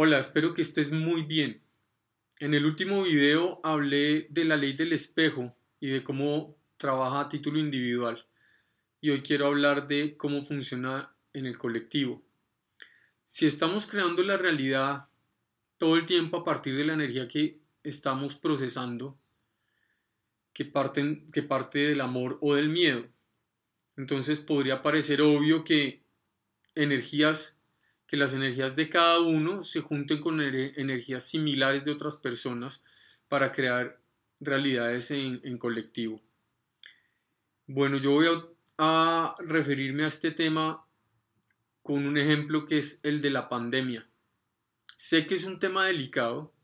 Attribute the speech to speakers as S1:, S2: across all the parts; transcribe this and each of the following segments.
S1: Hola, espero que estés muy bien. En el último video hablé de la ley del espejo y de cómo trabaja a título individual. Y hoy quiero hablar de cómo funciona en el colectivo. Si estamos creando la realidad todo el tiempo a partir de la energía que estamos procesando, que, parten, que parte del amor o del miedo, entonces podría parecer obvio que energías que las energías de cada uno se junten con energías similares de otras personas para crear realidades en, colectivo. Bueno, yo voy a, referirme a este tema con un ejemplo que es el de la pandemia. Sé que es un tema delicado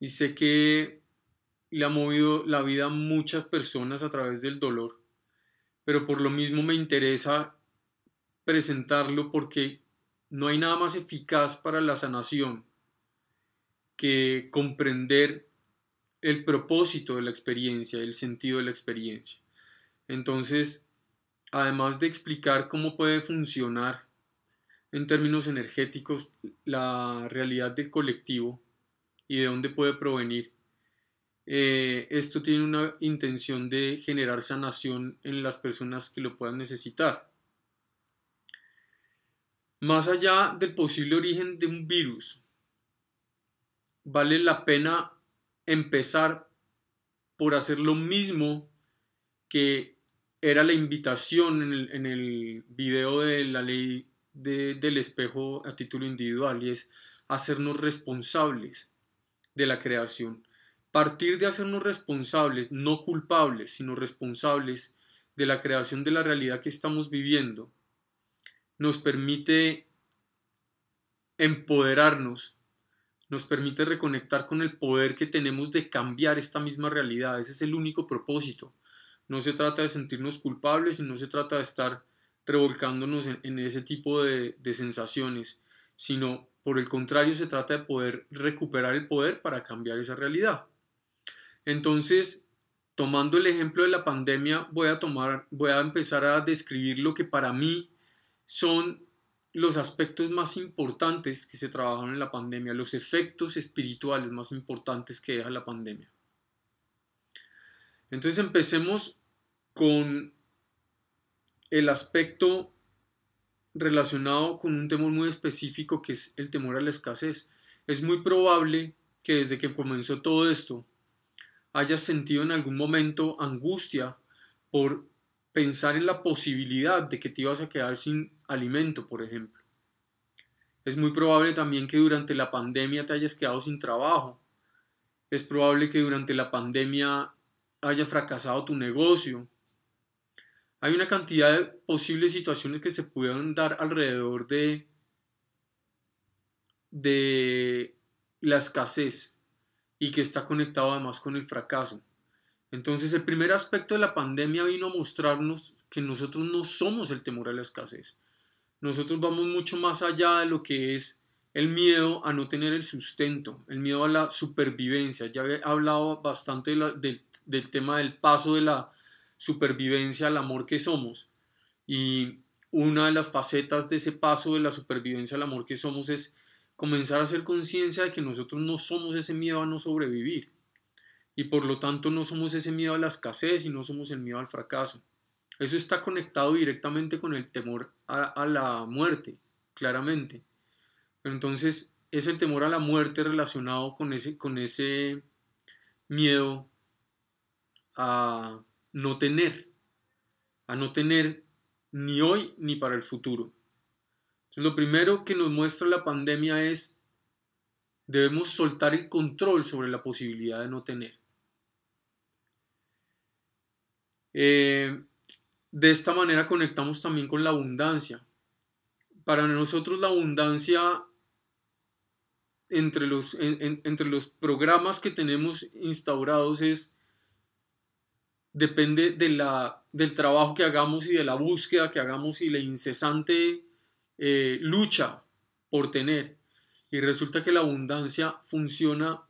S1: y sé que le ha movido la vida a muchas personas a través del dolor, pero por lo mismo me interesa presentarlo porque no hay nada más eficaz para la sanación que comprender el propósito de la experiencia, el sentido de la experiencia. Entonces, además de explicar cómo puede funcionar en términos energéticos la realidad del colectivo y de dónde puede provenir, eh, esto tiene una intención de generar sanación en las personas que lo puedan necesitar. Más allá del posible origen de un virus, vale la pena empezar por hacer lo mismo que era la invitación en el, video de la ley del espejo a título individual y es hacernos responsables de la creación. Partir de hacernos responsables, no culpables, sino responsables de la creación de la realidad que estamos viviendo, nos permite empoderarnos, nos permite reconectar con el poder que tenemos de cambiar esta misma realidad. Ese es el único propósito. No se trata de sentirnos culpables y no se trata de estar revolcándonos en, ese tipo de, de sensaciones, sino por el contrario se trata de poder recuperar el poder para cambiar esa realidad. Entonces, tomando el ejemplo de la pandemia, voy a tomar, voy a empezar a describir lo que para mí son los aspectos más importantes que se trabajaron en la pandemia, los efectos espirituales más importantes que deja la pandemia. Entonces empecemos con el aspecto relacionado con un temor muy específico que es el temor a la escasez. Es muy probable que desde que comenzó todo esto hayas sentido en algún momento angustia por pensar en la posibilidad de que te ibas a quedar sin alimento, por ejemplo. Es muy probable también que durante la pandemia te hayas quedado sin trabajo. Es probable que durante la pandemia haya fracasado tu negocio. Hay una cantidad de posibles situaciones que se pudieron dar alrededor de, de la escasez y que está conectado además con el fracaso. Entonces el primer aspecto de la pandemia vino a mostrarnos que nosotros no somos el temor a la escasez. Nosotros vamos mucho más allá de lo que es el miedo a no tener el sustento, el miedo a la supervivencia. Ya he hablado bastante del tema del paso de la supervivencia al amor que somos. Y una de las facetas de ese paso de la supervivencia al amor que somos es comenzar a hacer conciencia de que nosotros no somos ese miedo a no sobrevivir y por lo tanto no somos ese miedo a la escasez y no somos el miedo al fracaso. Eso está conectado directamente con el temor a, la muerte, claramente. Entonces es el temor a la muerte relacionado con ese, con ese miedo a no tener, a no tener ni hoy ni para el futuro. Entonces, lo primero que nos muestra la pandemia es debemos soltar el control sobre la posibilidad de no tener. Eh, de esta manera conectamos también con la abundancia. Para nosotros la abundancia entre los, entre los programas que tenemos instaurados es depende de la, del trabajo que hagamos y de la búsqueda que hagamos y la incesante eh, lucha por tener. Y resulta que la abundancia funciona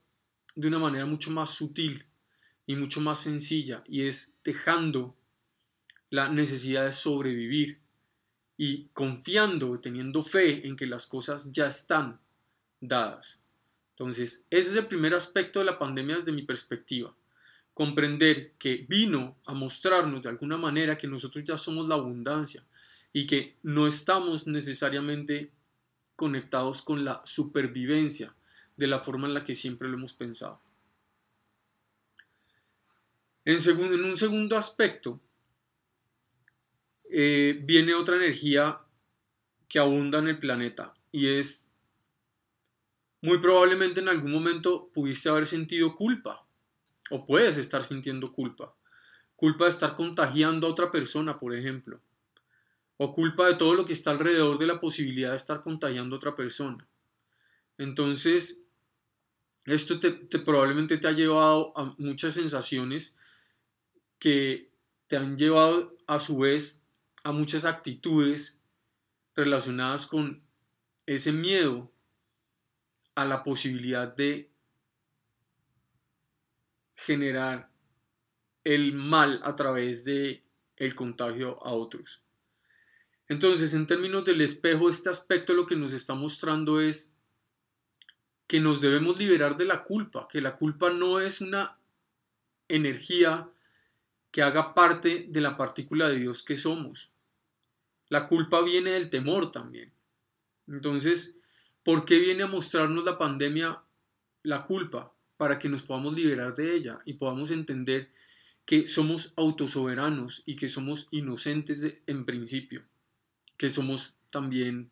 S1: de una manera mucho más sutil y mucho más sencilla y es dejando la necesidad de sobrevivir y confiando, teniendo fe en que las cosas ya están dadas. Entonces, ese es el primer aspecto de la pandemia desde mi perspectiva. Comprender que vino a mostrarnos de alguna manera que nosotros ya somos la abundancia y que no estamos necesariamente conectados con la supervivencia de la forma en la que siempre lo hemos pensado. En, en un segundo aspecto, eh, viene otra energía que abunda en el planeta y es muy probablemente en algún momento pudiste haber sentido culpa o puedes estar sintiendo culpa. Culpa de estar contagiando a otra persona, por ejemplo. O culpa de todo lo que está alrededor de la posibilidad de estar contagiando a otra persona. Entonces, esto te, probablemente te ha llevado a muchas sensaciones que te han llevado a su vez a muchas actitudes relacionadas con ese miedo a la posibilidad de generar el mal a través de el contagio a otros. Entonces, en términos del espejo, este aspecto lo que nos está mostrando es que nos debemos liberar de la culpa, que la culpa no es una energía que haga parte de la partícula de Dios que somos. La culpa viene del temor también. Entonces, ¿por qué viene a mostrarnos la pandemia la culpa? Para que nos podamos liberar de ella y podamos entender que somos autosoberanos y que somos inocentes en principio, que somos también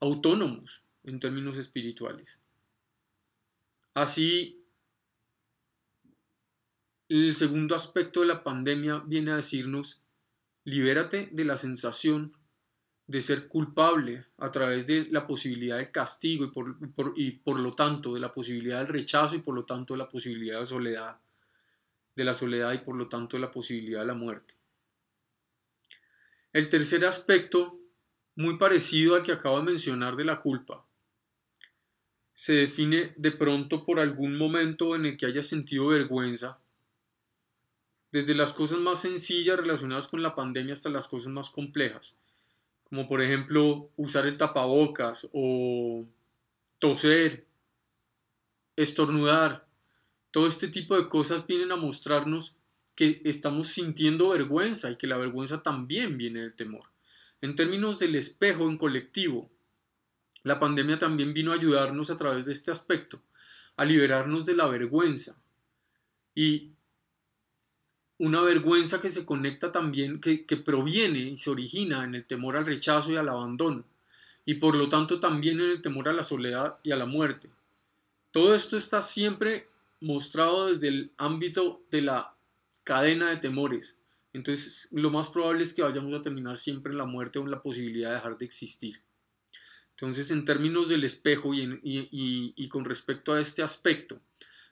S1: autónomos en términos espirituales. Así, el segundo aspecto de la pandemia viene a decirnos Libérate de la sensación de ser culpable a través de la posibilidad del castigo y por, lo tanto de la posibilidad del rechazo y por lo tanto de la posibilidad de soledad, de la soledad y por lo tanto de la posibilidad de la muerte. El tercer aspecto, muy parecido al que acabo de mencionar de la culpa, se define de pronto por algún momento en el que haya sentido vergüenza desde las cosas más sencillas relacionadas con la pandemia hasta las cosas más complejas, como por ejemplo usar el tapabocas o toser, estornudar. Todo este tipo de cosas vienen a mostrarnos que estamos sintiendo vergüenza y que la vergüenza también viene del temor. En términos del espejo en colectivo, la pandemia también vino a ayudarnos a través de este aspecto, a liberarnos de la vergüenza. Y una vergüenza que se conecta también, que, proviene y se origina en el temor al rechazo y al abandono, y por lo tanto también en el temor a la soledad y a la muerte. Todo esto está siempre mostrado desde el ámbito de la cadena de temores. Entonces, lo más probable es que vayamos a terminar siempre en la muerte o en la posibilidad de dejar de existir. Entonces, en términos del espejo y, y con respecto a este aspecto,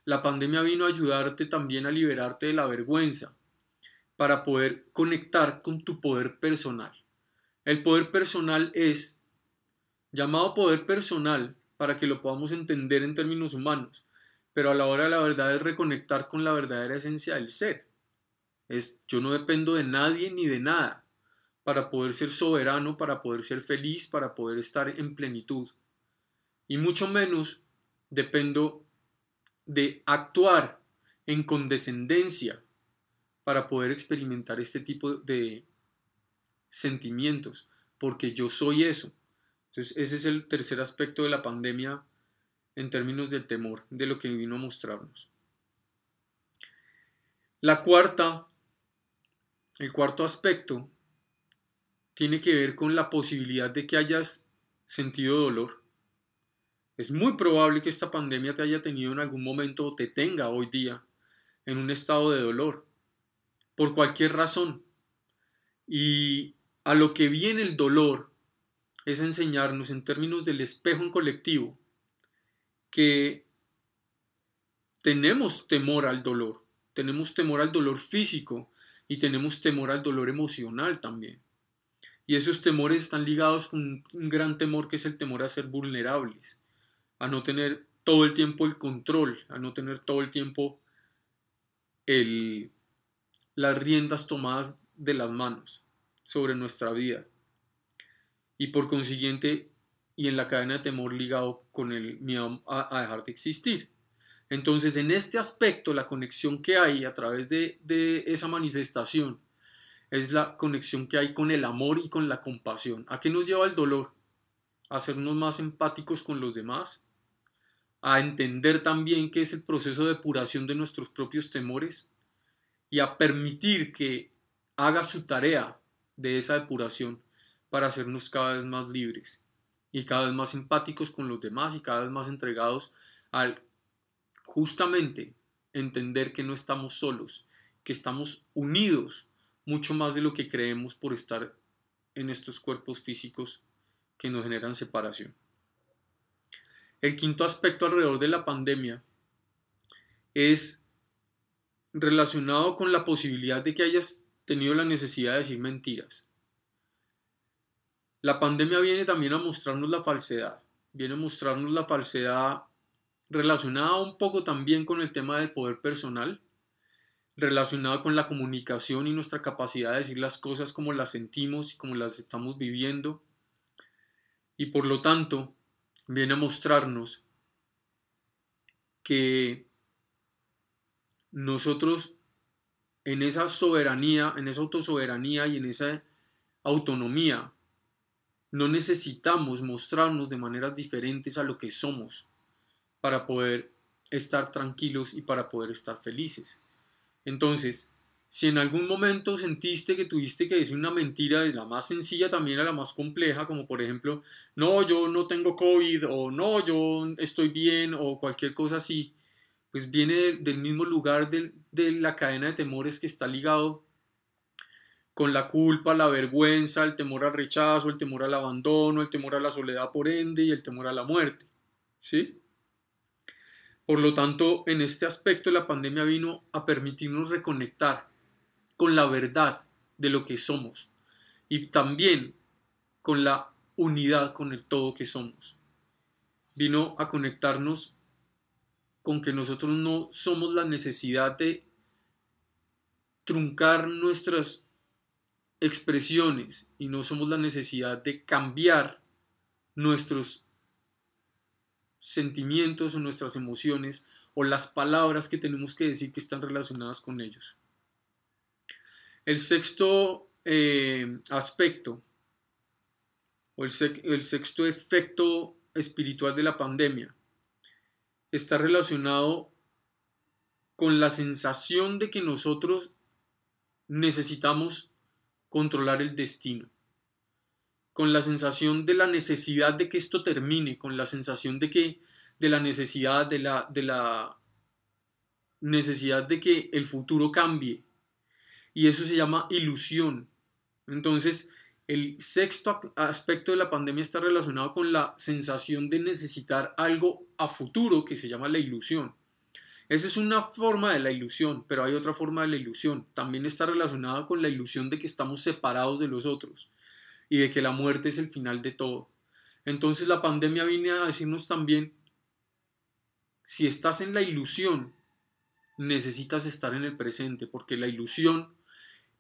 S1: la pandemia vino a ayudarte también a liberarte de la vergüenza para poder conectar con tu poder personal. El poder personal es llamado poder personal para que lo podamos entender en términos humanos, pero a la hora de la verdad es reconectar con la verdadera esencia del ser. Es yo no dependo de nadie ni de nada para poder ser soberano, para poder ser feliz, para poder estar en plenitud. Y mucho menos dependo de actuar en condescendencia para poder experimentar este tipo de sentimientos, porque yo soy eso. Entonces, ese es el tercer aspecto de la pandemia en términos del temor, de lo que vino a mostrarnos. La cuarta, el cuarto aspecto, tiene que ver con la posibilidad de que hayas sentido dolor. Es muy probable que esta pandemia te haya tenido en algún momento o te tenga hoy día en un estado de dolor, por cualquier razón. Y a lo que viene el dolor es enseñarnos en términos del espejo en colectivo que tenemos temor al dolor, tenemos temor al dolor físico y tenemos temor al dolor emocional también. Y esos temores están ligados con un gran temor que es el temor a ser vulnerables a no tener todo el tiempo el control, a no tener todo el tiempo el, las riendas tomadas de las manos sobre nuestra vida. Y por consiguiente, y en la cadena de temor ligado con el miedo a, dejar de existir. Entonces, en este aspecto, la conexión que hay a través de, de esa manifestación es la conexión que hay con el amor y con la compasión. ¿A qué nos lleva el dolor? A hacernos más empáticos con los demás, a entender también que es el proceso de depuración de nuestros propios temores y a permitir que haga su tarea de esa depuración para hacernos cada vez más libres y cada vez más empáticos con los demás y cada vez más entregados al justamente entender que no estamos solos, que estamos unidos mucho más de lo que creemos por estar en estos cuerpos físicos que nos generan separación. El quinto aspecto alrededor de la pandemia es relacionado con la posibilidad de que hayas tenido la necesidad de decir mentiras. La pandemia viene también a mostrarnos la falsedad, viene a mostrarnos la falsedad relacionada un poco también con el tema del poder personal, relacionada con la comunicación y nuestra capacidad de decir las cosas como las sentimos y como las estamos viviendo. Y por lo tanto, viene a mostrarnos que nosotros en esa soberanía, en esa autosoberanía y en esa autonomía, no necesitamos mostrarnos de maneras diferentes a lo que somos para poder estar tranquilos y para poder estar felices. Entonces, si en algún momento sentiste que tuviste que decir una mentira de la más sencilla también a la más compleja, como por ejemplo, no, yo no tengo COVID o no, yo estoy bien o cualquier cosa así, pues viene del mismo lugar de, de la cadena de temores que está ligado con la culpa, la vergüenza, el temor al rechazo, el temor al abandono, el temor a la soledad por ende y el temor a la muerte. ¿Sí? Por lo tanto, en este aspecto la pandemia vino a permitirnos reconectar con la verdad de lo que somos y también con la unidad con el todo que somos. Vino a conectarnos con que nosotros no somos la necesidad de truncar nuestras expresiones y no somos la necesidad de cambiar nuestros sentimientos o nuestras emociones o las palabras que tenemos que decir que están relacionadas con ellos. El sexto eh, aspecto o el, el sexto efecto espiritual de la pandemia está relacionado con la sensación de que nosotros necesitamos controlar el destino, con la sensación de la necesidad de que esto termine, con la sensación de que de la necesidad de la, de la necesidad de que el futuro cambie, y eso se llama ilusión. Entonces, el sexto aspecto de la pandemia está relacionado con la sensación de necesitar algo a futuro que se llama la ilusión. Esa es una forma de la ilusión, pero hay otra forma de la ilusión. También está relacionada con la ilusión de que estamos separados de los otros y de que la muerte es el final de todo. Entonces la pandemia viene a decirnos también, si estás en la ilusión, necesitas estar en el presente, porque la ilusión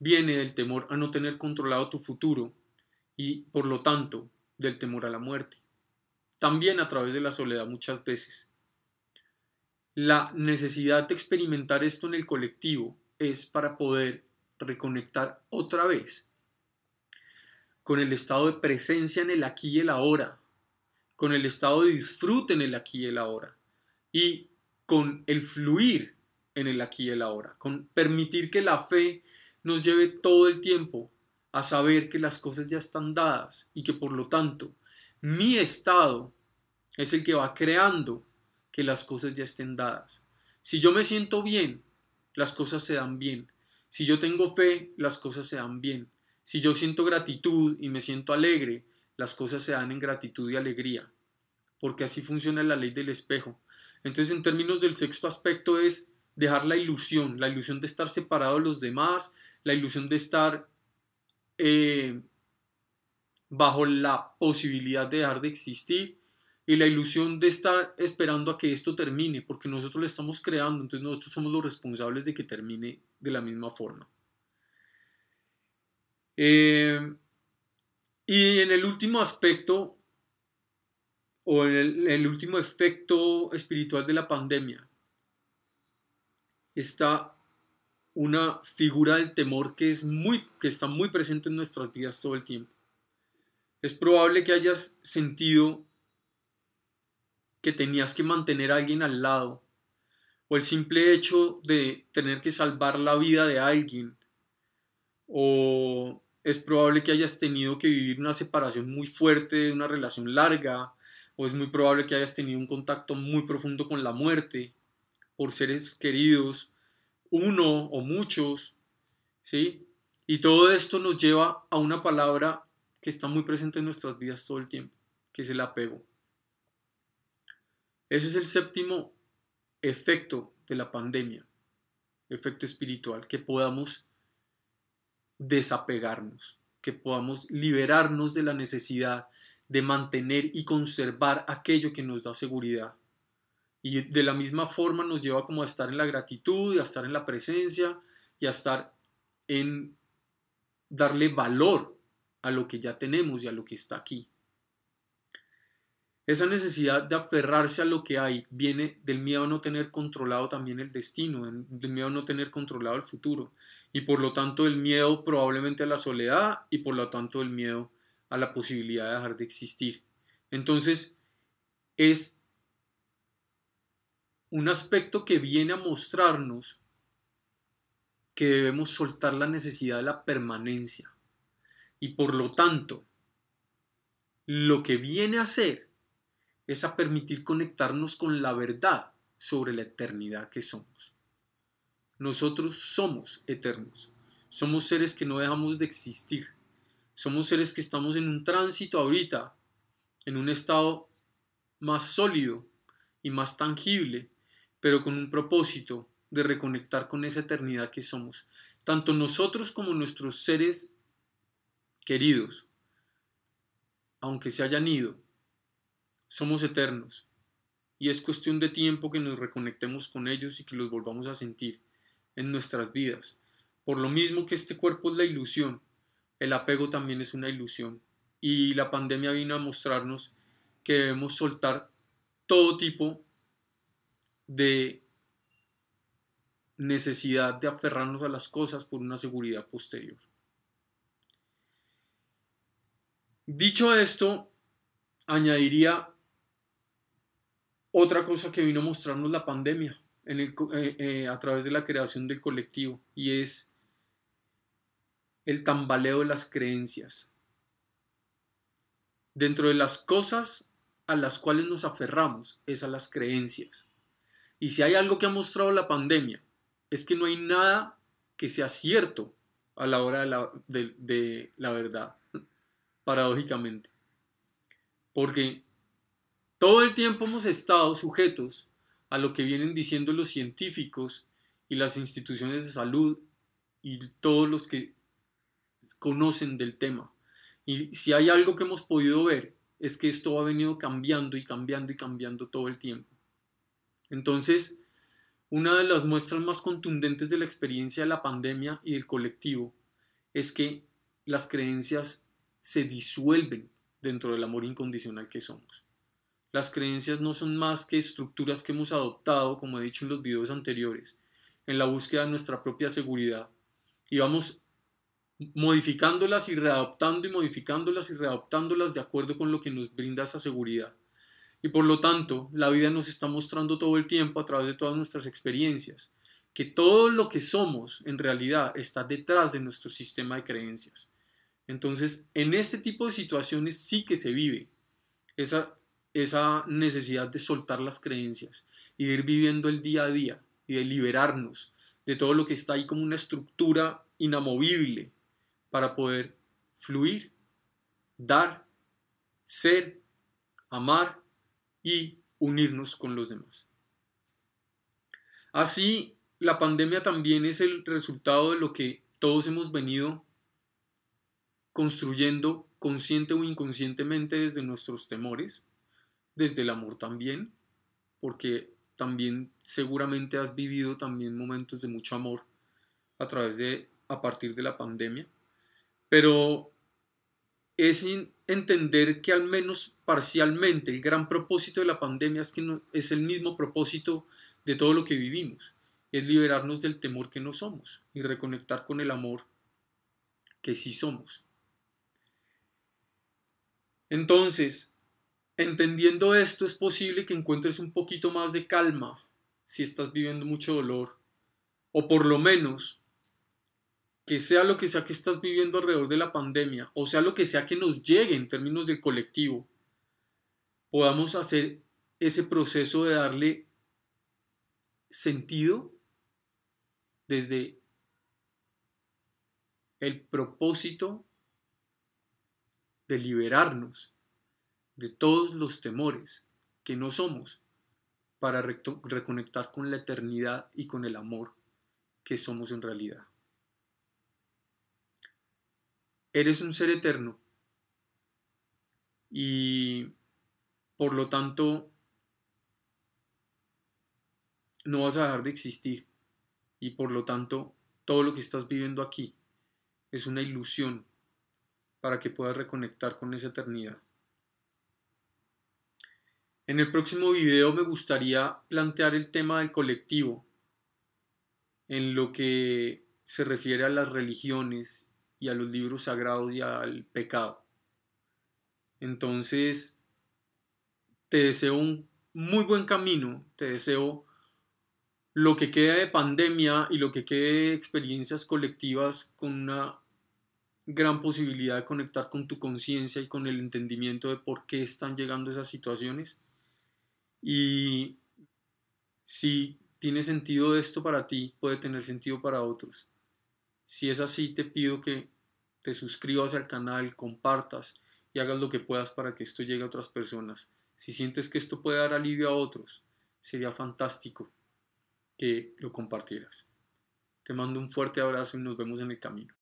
S1: viene del temor a no tener controlado tu futuro y, por lo tanto, del temor a la muerte. También a través de la soledad muchas veces. La necesidad de experimentar esto en el colectivo es para poder reconectar otra vez con el estado de presencia en el aquí y el ahora, con el estado de disfrute en el aquí y el ahora y con el fluir en el aquí y el ahora, con permitir que la fe nos lleve todo el tiempo a saber que las cosas ya están dadas y que por lo tanto mi estado es el que va creando que las cosas ya estén dadas. Si yo me siento bien, las cosas se dan bien. Si yo tengo fe, las cosas se dan bien. Si yo siento gratitud y me siento alegre, las cosas se dan en gratitud y alegría. Porque así funciona la ley del espejo. Entonces, en términos del sexto aspecto es dejar la ilusión, la ilusión de estar separado de los demás, la ilusión de estar eh, bajo la posibilidad de dejar de existir y la ilusión de estar esperando a que esto termine, porque nosotros lo estamos creando, entonces nosotros somos los responsables de que termine de la misma forma. Eh, y en el último aspecto o en el, último efecto espiritual de la pandemia, está una figura del temor que, es muy, que está muy presente en nuestras vidas todo el tiempo. Es probable que hayas sentido que tenías que mantener a alguien al lado, o el simple hecho de tener que salvar la vida de alguien, o es probable que hayas tenido que vivir una separación muy fuerte de una relación larga, o es muy probable que hayas tenido un contacto muy profundo con la muerte por seres queridos, uno o muchos, ¿sí? Y todo esto nos lleva a una palabra que está muy presente en nuestras vidas todo el tiempo, que es el apego. Ese es el séptimo efecto de la pandemia, efecto espiritual, que podamos desapegarnos, que podamos liberarnos de la necesidad de mantener y conservar aquello que nos da seguridad. Y de la misma forma nos lleva como a estar en la gratitud, a estar en la presencia y a estar en darle valor a lo que ya tenemos y a lo que está aquí. Esa necesidad de aferrarse a lo que hay viene del miedo a no tener controlado también el destino, del miedo a no tener controlado el futuro y por lo tanto el miedo probablemente a la soledad y por lo tanto el miedo a la posibilidad de dejar de existir. Entonces, es un aspecto que viene a mostrarnos que debemos soltar la necesidad de la permanencia. Y por lo tanto, lo que viene a hacer es a permitir conectarnos con la verdad sobre la eternidad que somos. Nosotros somos eternos, somos seres que no dejamos de existir somos seres que estamos en un tránsito ahorita, en un estado más sólido y más tangible, pero con un propósito de reconectar con esa eternidad que somos, tanto nosotros como nuestros seres queridos, aunque se hayan ido, somos eternos y es cuestión de tiempo que nos reconectemos con ellos y que los volvamos a sentir en nuestras vidas. Por lo mismo que este cuerpo es la ilusión, el apego también es una ilusión. Y la pandemia vino a mostrarnos que debemos soltar todo tipo de necesidad de aferrarnos a las cosas por una seguridad posterior. Dicho esto, añadiría otra cosa que vino a mostrarnos la pandemia eh, eh, a través de la creación del colectivo y es el tambaleo de las creencias. Dentro de las cosas a las cuales nos aferramos es a las creencias. Y si hay algo que ha mostrado la pandemia, es que no hay nada que sea cierto a la hora de la, verdad, paradójicamente. Porque todo el tiempo hemos estado sujetos a lo que vienen diciendo los científicos y las instituciones de salud y todos los que conocen del tema. Y si hay algo que hemos podido ver es que esto ha venido cambiando y cambiando y cambiando todo el tiempo. Entonces, una de las muestras más contundentes de la experiencia de la pandemia y del colectivo es que las creencias se disuelven dentro del amor incondicional que somos. Las creencias no son más que estructuras que hemos adoptado, como he dicho en los videos anteriores, en la búsqueda de nuestra propia seguridad. Y vamos modificándolas y readaptando y modificándolas y readaptándolas de acuerdo con lo que nos brinda esa seguridad. Y por lo tanto, la vida nos está mostrando todo el tiempo a través de todas nuestras experiencias que todo lo que somos en realidad está detrás de nuestro sistema de creencias. Entonces, en este tipo de situaciones sí que se vive esa, esa necesidad de soltar las creencias y de ir viviendo el día a día y de liberarnos de todo lo que está ahí como una estructura inamovible para poder fluir, dar, ser, amar y unirnos con los demás. Así, la pandemia también es el resultado de lo que todos hemos venido construyendo consciente o inconscientemente desde nuestros temores, desde el amor también, porque también seguramente has vivido también momentos de mucho amor a través de a partir de la pandemia. Pero es entender que al menos parcialmente el gran propósito de la pandemia es que no, es el mismo propósito de todo lo que vivimos, es liberarnos del temor que no somos y reconectar con el amor que sí somos. Entonces, entendiendo esto, es posible que encuentres un poquito más de calma si estás viviendo mucho dolor, o por lo menos que sea lo que sea que estás viviendo alrededor de la pandemia, o sea lo que sea que nos llegue en términos del colectivo, podamos hacer ese proceso de darle sentido desde el propósito de liberarnos de todos los temores que no somos para reconectar con la eternidad y con el amor que somos en realidad. Eres un ser eterno y por lo tanto no vas a dejar de existir y por lo tanto todo lo que estás viviendo aquí es una ilusión para que puedas reconectar con esa eternidad. En el próximo video me gustaría plantear el tema del colectivo en lo que se refiere a las religiones y a los libros sagrados y al pecado. Entonces, te deseo un muy buen camino, te deseo lo que queda de pandemia y lo que quede de experiencias colectivas con una gran posibilidad de conectar con tu conciencia y con el entendimiento de por qué están llegando esas situaciones. Y si tiene sentido esto para ti, puede tener sentido para otros. Si es así, te pido que te suscribas al canal, compartas y hagas lo que puedas para que esto llegue a otras personas. Si sientes que esto puede dar alivio a otros, sería fantástico que lo compartieras. Te mando un fuerte abrazo y nos vemos en el camino.